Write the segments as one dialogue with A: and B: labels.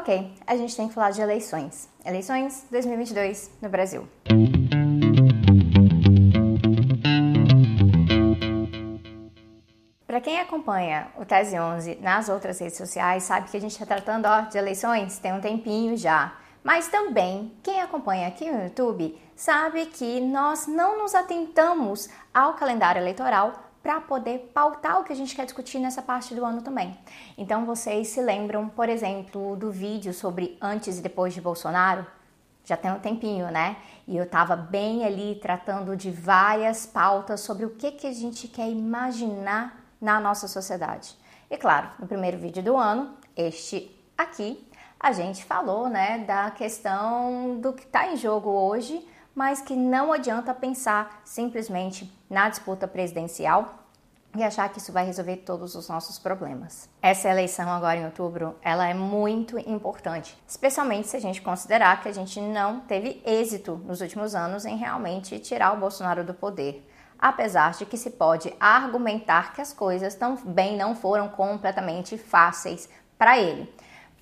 A: Ok, a gente tem que falar de eleições. Eleições 2022 no Brasil. Para quem acompanha o Tese 11 nas outras redes sociais, sabe que a gente está tratando ó, de eleições tem um tempinho já. Mas também, quem acompanha aqui no YouTube sabe que nós não nos atentamos ao calendário eleitoral para poder pautar o que a gente quer discutir nessa parte do ano também. Então, vocês se lembram, por exemplo, do vídeo sobre antes e depois de Bolsonaro? Já tem um tempinho, né? E eu estava bem ali tratando de várias pautas sobre o que, que a gente quer imaginar na nossa sociedade. E claro, no primeiro vídeo do ano, este aqui, a gente falou né, da questão do que está em jogo hoje, mas que não adianta pensar simplesmente na disputa presidencial e achar que isso vai resolver todos os nossos problemas. Essa eleição agora em outubro, ela é muito importante, especialmente se a gente considerar que a gente não teve êxito nos últimos anos em realmente tirar o Bolsonaro do poder apesar de que se pode argumentar que as coisas também não foram completamente fáceis para ele.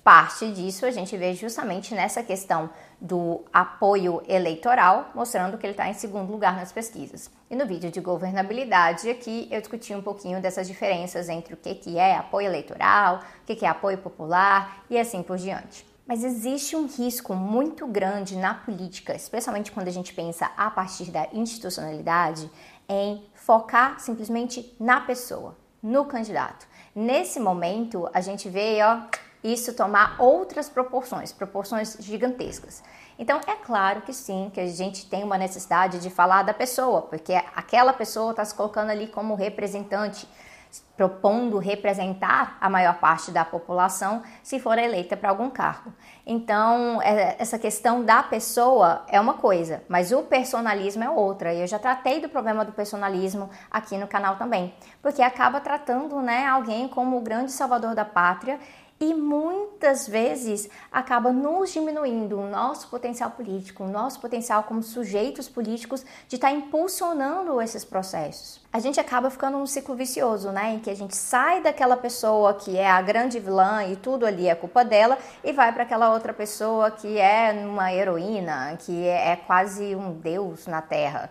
A: Parte disso a gente vê justamente nessa questão do apoio eleitoral, mostrando que ele está em segundo lugar nas pesquisas. E no vídeo de governabilidade aqui eu discuti um pouquinho dessas diferenças entre o que, que é apoio eleitoral, o que, que é apoio popular e assim por diante. Mas existe um risco muito grande na política, especialmente quando a gente pensa a partir da institucionalidade, em focar simplesmente na pessoa, no candidato. Nesse momento, a gente vê ó, isso tomar outras proporções, proporções gigantescas. Então, é claro que sim, que a gente tem uma necessidade de falar da pessoa, porque aquela pessoa está se colocando ali como representante propondo representar a maior parte da população se for eleita para algum cargo. Então, é, essa questão da pessoa é uma coisa, mas o personalismo é outra. E eu já tratei do problema do personalismo aqui no canal também, porque acaba tratando né, alguém como o grande salvador da pátria e muitas vezes acaba nos diminuindo o nosso potencial político, o nosso potencial como sujeitos políticos de estar tá impulsionando esses processos. A gente acaba ficando num ciclo vicioso, né, em que a gente sai daquela pessoa que é a grande vilã e tudo ali é culpa dela e vai para aquela outra pessoa que é uma heroína, que é, é quase um deus na Terra.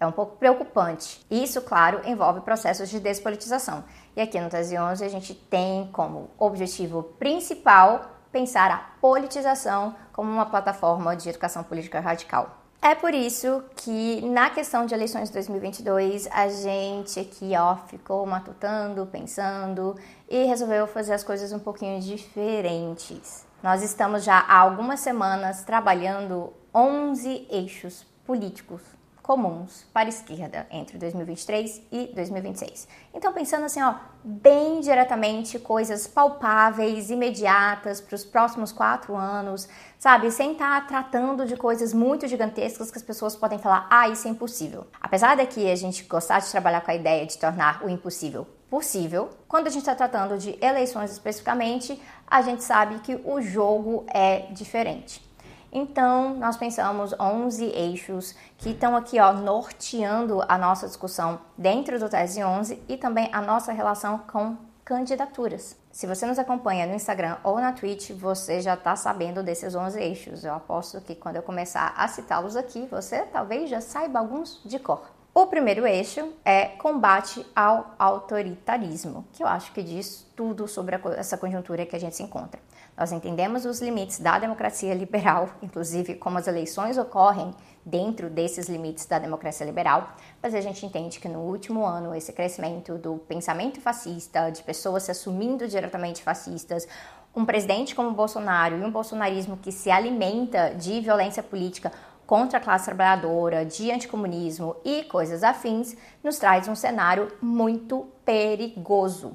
A: É um pouco preocupante. Isso, claro, envolve processos de despolitização. E aqui no Tese 11 a gente tem como objetivo principal pensar a politização como uma plataforma de educação política radical. É por isso que na questão de eleições de 2022 a gente aqui ó ficou matutando, pensando e resolveu fazer as coisas um pouquinho diferentes. Nós estamos já há algumas semanas trabalhando 11 eixos políticos comuns para a esquerda entre 2023 e 2026. Então, pensando assim, ó, bem diretamente, coisas palpáveis, imediatas para os próximos quatro anos, sabe? Sem estar tá tratando de coisas muito gigantescas que as pessoas podem falar, ah, isso é impossível. Apesar daqui a gente gostar de trabalhar com a ideia de tornar o impossível possível, quando a gente está tratando de eleições especificamente, a gente sabe que o jogo é diferente. Então, nós pensamos 11 eixos que estão aqui, ó, norteando a nossa discussão dentro do Tese 11 e também a nossa relação com candidaturas. Se você nos acompanha no Instagram ou na Twitch, você já está sabendo desses 11 eixos. Eu aposto que quando eu começar a citá-los aqui, você talvez já saiba alguns de cor. O primeiro eixo é combate ao autoritarismo, que eu acho que diz tudo sobre essa conjuntura que a gente se encontra. Nós entendemos os limites da democracia liberal, inclusive como as eleições ocorrem dentro desses limites da democracia liberal, mas a gente entende que no último ano esse crescimento do pensamento fascista, de pessoas se assumindo diretamente fascistas, um presidente como Bolsonaro e um bolsonarismo que se alimenta de violência política contra a classe trabalhadora, de anticomunismo e coisas afins, nos traz um cenário muito perigoso.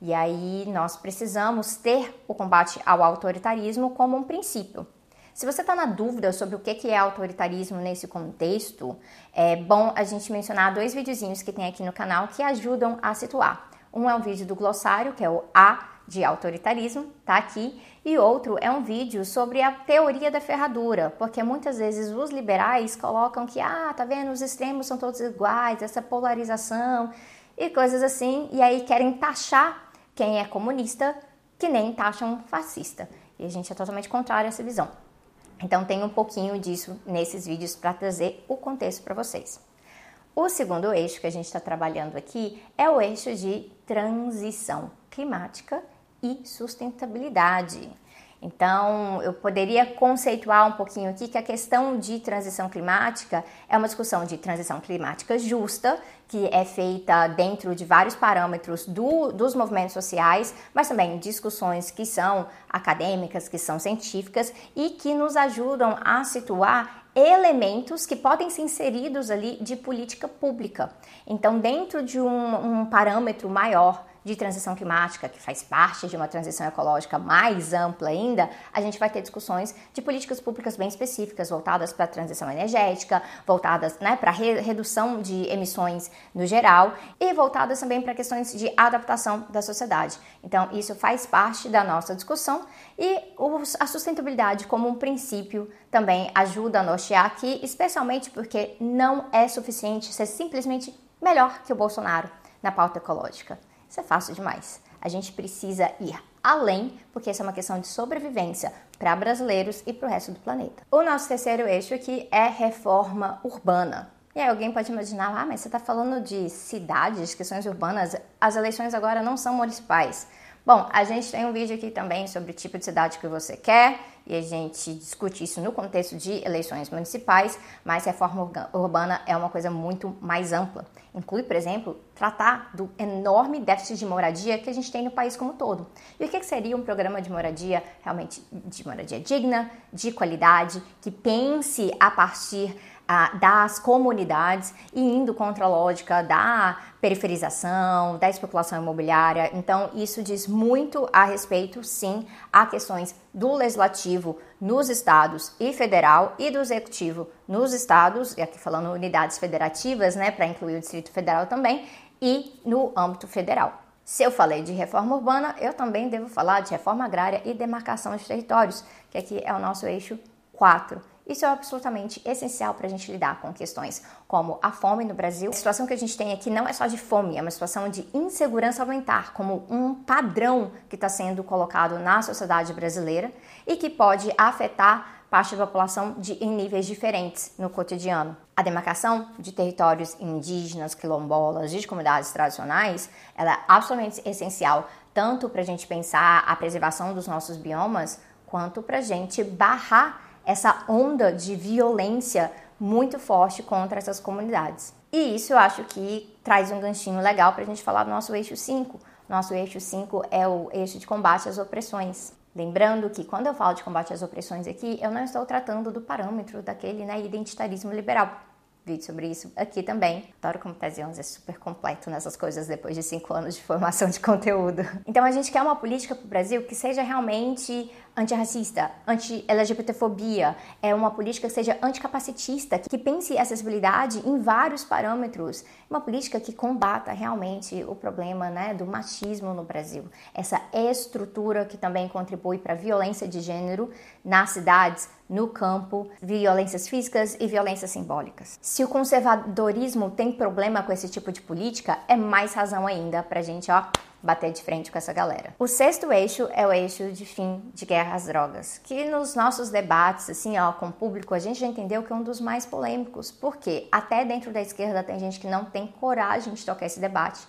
A: E aí nós precisamos ter o combate ao autoritarismo como um princípio. Se você está na dúvida sobre o que é autoritarismo nesse contexto, é bom a gente mencionar dois videozinhos que tem aqui no canal que ajudam a situar. Um é um vídeo do glossário, que é o A de autoritarismo, tá aqui, e outro é um vídeo sobre a teoria da ferradura, porque muitas vezes os liberais colocam que, ah, tá vendo, os extremos são todos iguais, essa polarização e coisas assim, e aí querem taxar quem é comunista que nem taxam fascista. E a gente é totalmente contrário a essa visão. Então tem um pouquinho disso nesses vídeos para trazer o contexto para vocês. O segundo eixo que a gente está trabalhando aqui é o eixo de transição climática e sustentabilidade. Então, eu poderia conceituar um pouquinho aqui que a questão de transição climática é uma discussão de transição climática justa, que é feita dentro de vários parâmetros do, dos movimentos sociais, mas também discussões que são acadêmicas, que são científicas e que nos ajudam a situar elementos que podem ser inseridos ali de política pública. Então, dentro de um, um parâmetro maior, de transição climática, que faz parte de uma transição ecológica mais ampla ainda, a gente vai ter discussões de políticas públicas bem específicas, voltadas para a transição energética, voltadas né, para a re redução de emissões no geral e voltadas também para questões de adaptação da sociedade. Então, isso faz parte da nossa discussão e a sustentabilidade como um princípio também ajuda a nortear aqui, especialmente porque não é suficiente ser simplesmente melhor que o Bolsonaro na pauta ecológica. Isso é fácil demais. A gente precisa ir além, porque essa é uma questão de sobrevivência para brasileiros e para o resto do planeta. O nosso terceiro eixo aqui é reforma urbana. E aí alguém pode imaginar, ah, mas você está falando de cidades, questões urbanas, as eleições agora não são municipais. Bom, a gente tem um vídeo aqui também sobre o tipo de cidade que você quer e a gente discute isso no contexto de eleições municipais, mas reforma urbana é uma coisa muito mais ampla. Inclui, por exemplo, tratar do enorme déficit de moradia que a gente tem no país como um todo. E o que seria um programa de moradia realmente de moradia digna, de qualidade, que pense a partir das comunidades e indo contra a lógica da periferização, da especulação imobiliária. Então, isso diz muito a respeito, sim, a questões do legislativo nos estados e federal e do executivo nos estados, e aqui falando unidades federativas, né, para incluir o Distrito Federal também, e no âmbito federal. Se eu falei de reforma urbana, eu também devo falar de reforma agrária e demarcação de territórios, que aqui é o nosso eixo 4. Isso é absolutamente essencial para a gente lidar com questões como a fome no Brasil. A situação que a gente tem aqui não é só de fome, é uma situação de insegurança alimentar, como um padrão que está sendo colocado na sociedade brasileira e que pode afetar parte da população de, em níveis diferentes no cotidiano. A demarcação de territórios indígenas, quilombolas, de comunidades tradicionais, ela é absolutamente essencial tanto para a gente pensar a preservação dos nossos biomas, quanto para a gente barrar essa onda de violência muito forte contra essas comunidades. E isso eu acho que traz um ganchinho legal para a gente falar do nosso eixo 5. Nosso eixo 5 é o eixo de combate às opressões. Lembrando que quando eu falo de combate às opressões aqui, eu não estou tratando do parâmetro daquele né, identitarismo liberal vídeo sobre isso aqui também. Adoro como Tese 11 é super completo nessas coisas depois de cinco anos de formação de conteúdo. Então a gente quer uma política para o Brasil que seja realmente antirracista, anti-LGBTfobia, é uma política que seja anticapacitista, que pense acessibilidade em vários parâmetros, uma política que combata realmente o problema né, do machismo no Brasil, essa estrutura que também contribui para a violência de gênero nas cidades, no campo, violências físicas e violências simbólicas. Se o conservadorismo tem problema com esse tipo de política, é mais razão ainda para a gente, ó, bater de frente com essa galera. O sexto eixo é o eixo de fim de guerra às drogas, que nos nossos debates, assim, ó, com o público, a gente já entendeu que é um dos mais polêmicos, porque até dentro da esquerda tem gente que não tem coragem de tocar esse debate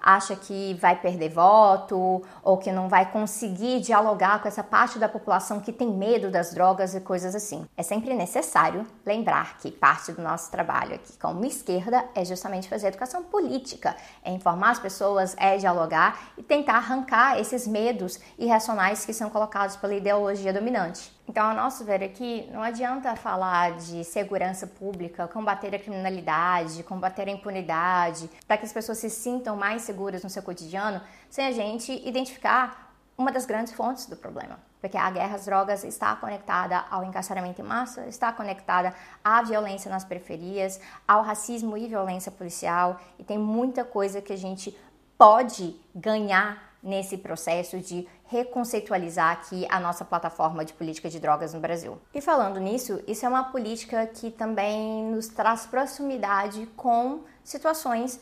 A: acha que vai perder voto ou que não vai conseguir dialogar com essa parte da população que tem medo das drogas e coisas assim. É sempre necessário lembrar que parte do nosso trabalho aqui como esquerda é justamente fazer educação política, é informar as pessoas, é dialogar e tentar arrancar esses medos irracionais que são colocados pela ideologia dominante. Então, ao nosso ver aqui, não adianta falar de segurança pública, combater a criminalidade, combater a impunidade, para que as pessoas se sintam mais seguras no seu cotidiano, sem a gente identificar uma das grandes fontes do problema. Porque a guerra às drogas está conectada ao encarceramento em massa, está conectada à violência nas periferias, ao racismo e violência policial, e tem muita coisa que a gente pode ganhar nesse processo de reconceitualizar aqui a nossa plataforma de política de drogas no Brasil. E falando nisso, isso é uma política que também nos traz proximidade com situações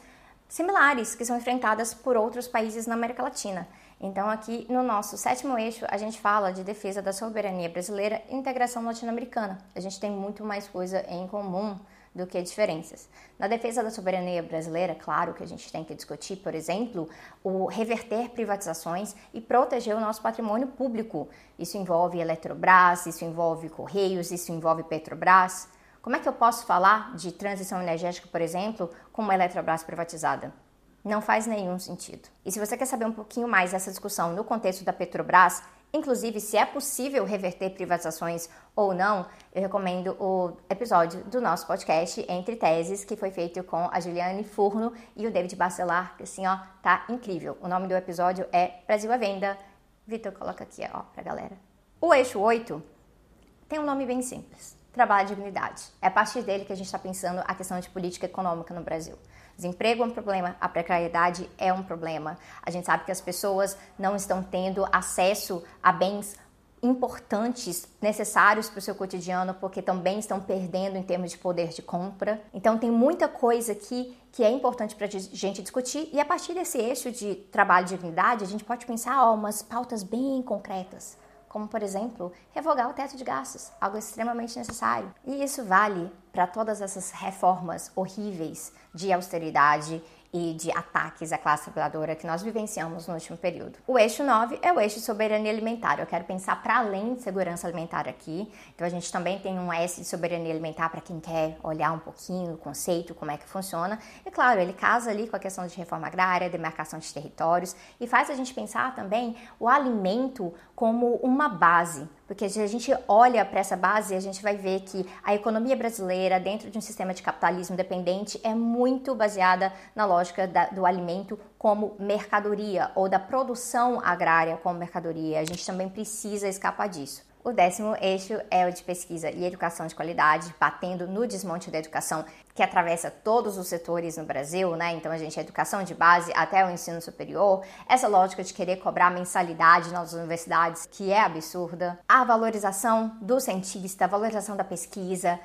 A: similares que são enfrentadas por outros países na América Latina. Então, aqui no nosso sétimo eixo, a gente fala de defesa da soberania brasileira e integração latino-americana. A gente tem muito mais coisa em comum do que diferenças. Na defesa da soberania brasileira, claro que a gente tem que discutir, por exemplo, o reverter privatizações e proteger o nosso patrimônio público. Isso envolve Eletrobras, isso envolve Correios, isso envolve Petrobras. Como é que eu posso falar de transição energética, por exemplo, com uma Eletrobras privatizada? Não faz nenhum sentido. E se você quer saber um pouquinho mais dessa discussão no contexto da Petrobras, inclusive se é possível reverter privatizações ou não, eu recomendo o episódio do nosso podcast Entre Teses, que foi feito com a Juliane Furno e o David Bacelar, que assim, ó, tá incrível. O nome do episódio é Brasil à Venda. Vitor, coloca aqui, ó, pra galera. O eixo 8 tem um nome bem simples. Trabalho e dignidade. É a partir dele que a gente está pensando a questão de política econômica no Brasil. Desemprego é um problema, a precariedade é um problema. A gente sabe que as pessoas não estão tendo acesso a bens importantes, necessários para o seu cotidiano, porque também estão perdendo em termos de poder de compra. Então tem muita coisa aqui que é importante para a gente discutir e a partir desse eixo de trabalho e dignidade, a gente pode pensar ó, umas pautas bem concretas como por exemplo, revogar o teto de gastos, algo extremamente necessário. E isso vale para todas essas reformas horríveis de austeridade e de ataques à classe trabalhadora que nós vivenciamos no último período. O eixo 9 é o eixo de soberania alimentar. Eu quero pensar para além de segurança alimentar aqui. Então a gente também tem um S de soberania alimentar para quem quer olhar um pouquinho o conceito, como é que funciona. E claro, ele casa ali com a questão de reforma agrária, demarcação de territórios e faz a gente pensar também o alimento como uma base porque se a gente olha para essa base, a gente vai ver que a economia brasileira, dentro de um sistema de capitalismo dependente, é muito baseada na lógica da, do alimento como mercadoria ou da produção agrária como mercadoria. A gente também precisa escapar disso. O décimo eixo é o de pesquisa e educação de qualidade, batendo no desmonte da educação, que atravessa todos os setores no Brasil, né? Então a gente educação de base até o ensino superior. Essa lógica de querer cobrar mensalidade nas universidades, que é absurda. A valorização do cientista, a valorização da pesquisa,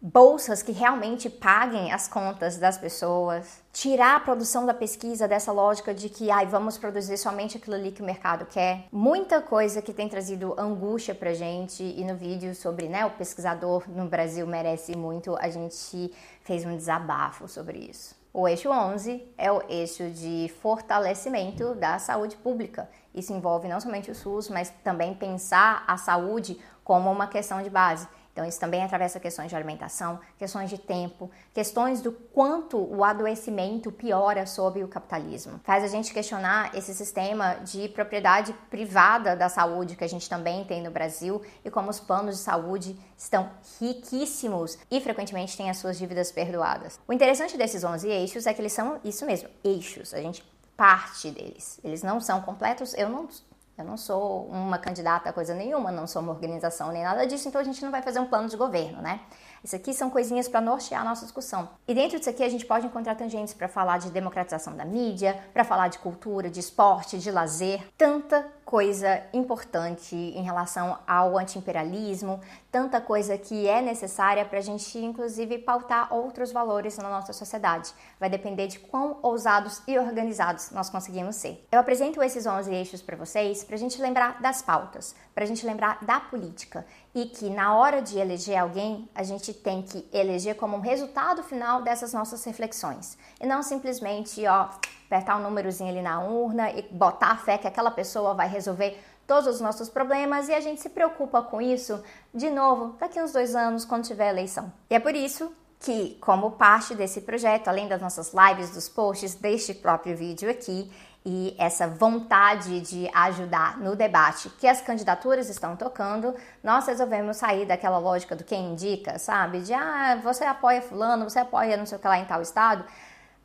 A: bolsas que realmente paguem as contas das pessoas, tirar a produção da pesquisa dessa lógica de que ai, vamos produzir somente aquilo ali que o mercado quer. Muita coisa que tem trazido angústia pra gente e no vídeo sobre né, o pesquisador no Brasil merece muito, a gente fez um desabafo sobre isso. O eixo 11 é o eixo de fortalecimento da saúde pública. Isso envolve não somente o SUS, mas também pensar a saúde como uma questão de base. Então, isso também atravessa questões de alimentação, questões de tempo, questões do quanto o adoecimento piora sob o capitalismo. Faz a gente questionar esse sistema de propriedade privada da saúde que a gente também tem no Brasil e como os planos de saúde estão riquíssimos e frequentemente têm as suas dívidas perdoadas. O interessante desses 11 eixos é que eles são isso mesmo, eixos. A gente parte deles. Eles não são completos. Eu não eu não sou uma candidata a coisa nenhuma, não sou uma organização nem nada disso, então a gente não vai fazer um plano de governo, né? Isso aqui são coisinhas para nortear a nossa discussão. E dentro disso aqui a gente pode encontrar tangentes para falar de democratização da mídia, para falar de cultura, de esporte, de lazer, tanta coisa importante em relação ao antiimperialismo, tanta coisa que é necessária para a gente, inclusive, pautar outros valores na nossa sociedade. Vai depender de quão ousados e organizados nós conseguimos ser. Eu apresento esses 11 eixos para vocês para a gente lembrar das pautas, para a gente lembrar da política e que na hora de eleger alguém, a gente tem que eleger como um resultado final dessas nossas reflexões e não simplesmente, ó, apertar um númerozinho ali na urna e botar a fé que aquela pessoa vai resolver todos os nossos problemas e a gente se preocupa com isso de novo daqui uns dois anos quando tiver eleição. E é por isso que, como parte desse projeto, além das nossas lives, dos posts, deste próprio vídeo aqui, e essa vontade de ajudar no debate que as candidaturas estão tocando, nós resolvemos sair daquela lógica do quem indica, sabe? De ah, você apoia fulano, você apoia não sei o que lá em tal estado.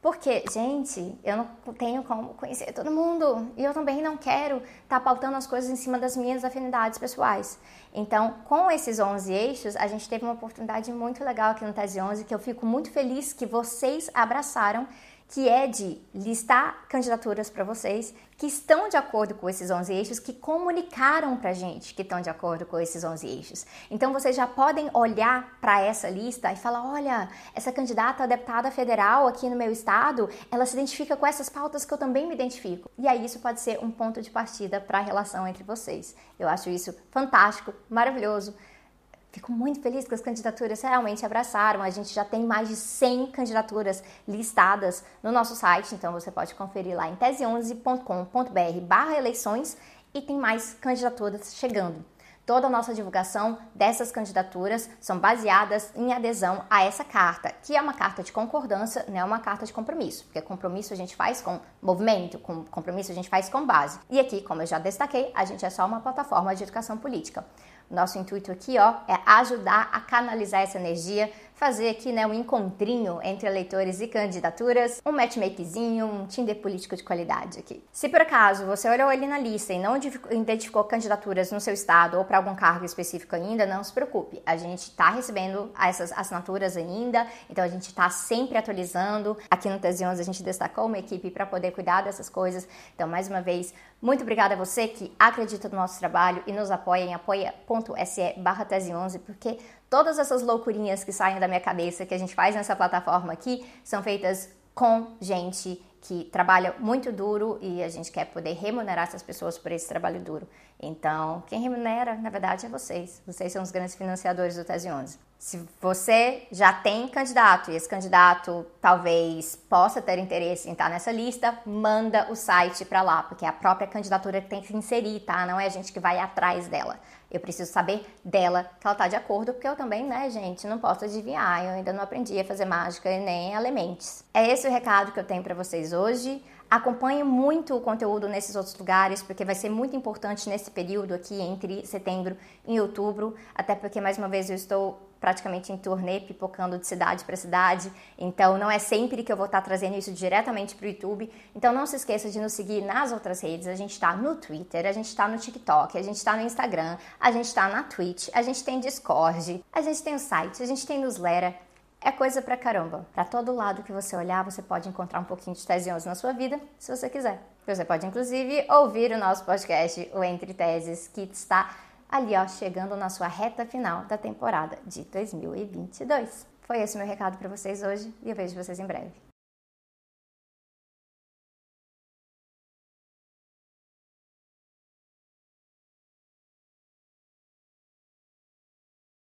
A: Porque, gente, eu não tenho como conhecer todo mundo e eu também não quero estar tá pautando as coisas em cima das minhas afinidades pessoais. Então, com esses 11 eixos, a gente teve uma oportunidade muito legal aqui no Tese 11 que eu fico muito feliz que vocês abraçaram que é de listar candidaturas para vocês que estão de acordo com esses 11 eixos, que comunicaram para a gente que estão de acordo com esses 11 eixos. Então vocês já podem olhar para essa lista e falar: olha, essa candidata a deputada federal aqui no meu estado, ela se identifica com essas pautas que eu também me identifico. E aí isso pode ser um ponto de partida para a relação entre vocês. Eu acho isso fantástico, maravilhoso. Fico muito feliz que as candidaturas realmente abraçaram. A gente já tem mais de 100 candidaturas listadas no nosso site, então você pode conferir lá em tese11.com.br/barra eleições e tem mais candidaturas chegando. Toda a nossa divulgação dessas candidaturas são baseadas em adesão a essa carta, que é uma carta de concordância, não é uma carta de compromisso, porque compromisso a gente faz com movimento, com compromisso a gente faz com base. E aqui, como eu já destaquei, a gente é só uma plataforma de educação política. Nosso intuito aqui, ó, é ajudar a canalizar essa energia, fazer aqui, né, um encontrinho entre eleitores e candidaturas, um matchmakezinho, um Tinder político de qualidade aqui. Se por acaso você olhou ali na lista e não identificou candidaturas no seu estado ou para algum cargo específico ainda, não se preocupe. A gente está recebendo essas assinaturas ainda, então a gente está sempre atualizando. Aqui no Tese 11 a gente destacou uma equipe para poder cuidar dessas coisas. Então, mais uma vez, muito obrigada a você que acredita no nosso trabalho e nos apoia em apoia.se barra tese 11, porque todas essas loucurinhas que saem da minha cabeça que a gente faz nessa plataforma aqui são feitas com gente que trabalha muito duro e a gente quer poder remunerar essas pessoas por esse trabalho duro. Então, quem remunera, na verdade, é vocês. Vocês são os grandes financiadores do Tese 11. Se você já tem candidato e esse candidato talvez possa ter interesse em estar nessa lista, manda o site para lá, porque é a própria candidatura que tem que inserir, tá? Não é a gente que vai atrás dela. Eu preciso saber dela que ela está de acordo, porque eu também, né, gente, não posso adivinhar. Eu ainda não aprendi a fazer mágica e nem elementos. É esse o recado que eu tenho para vocês hoje. Acompanhe muito o conteúdo nesses outros lugares, porque vai ser muito importante nesse período aqui entre setembro e outubro, até porque mais uma vez eu estou praticamente em turnê, pipocando de cidade para cidade. Então, não é sempre que eu vou estar trazendo isso diretamente para o YouTube. Então, não se esqueça de nos seguir nas outras redes. A gente está no Twitter, a gente está no TikTok, a gente está no Instagram, a gente está na Twitch, a gente tem Discord, a gente tem o site, a gente tem newsletter. É coisa pra caramba. Para todo lado que você olhar, você pode encontrar um pouquinho de Tese 11 na sua vida, se você quiser. Você pode, inclusive, ouvir o nosso podcast, o Entre Teses, que está ali, ó, chegando na sua reta final da temporada de 2022. Foi esse meu recado para vocês hoje e eu vejo vocês em breve.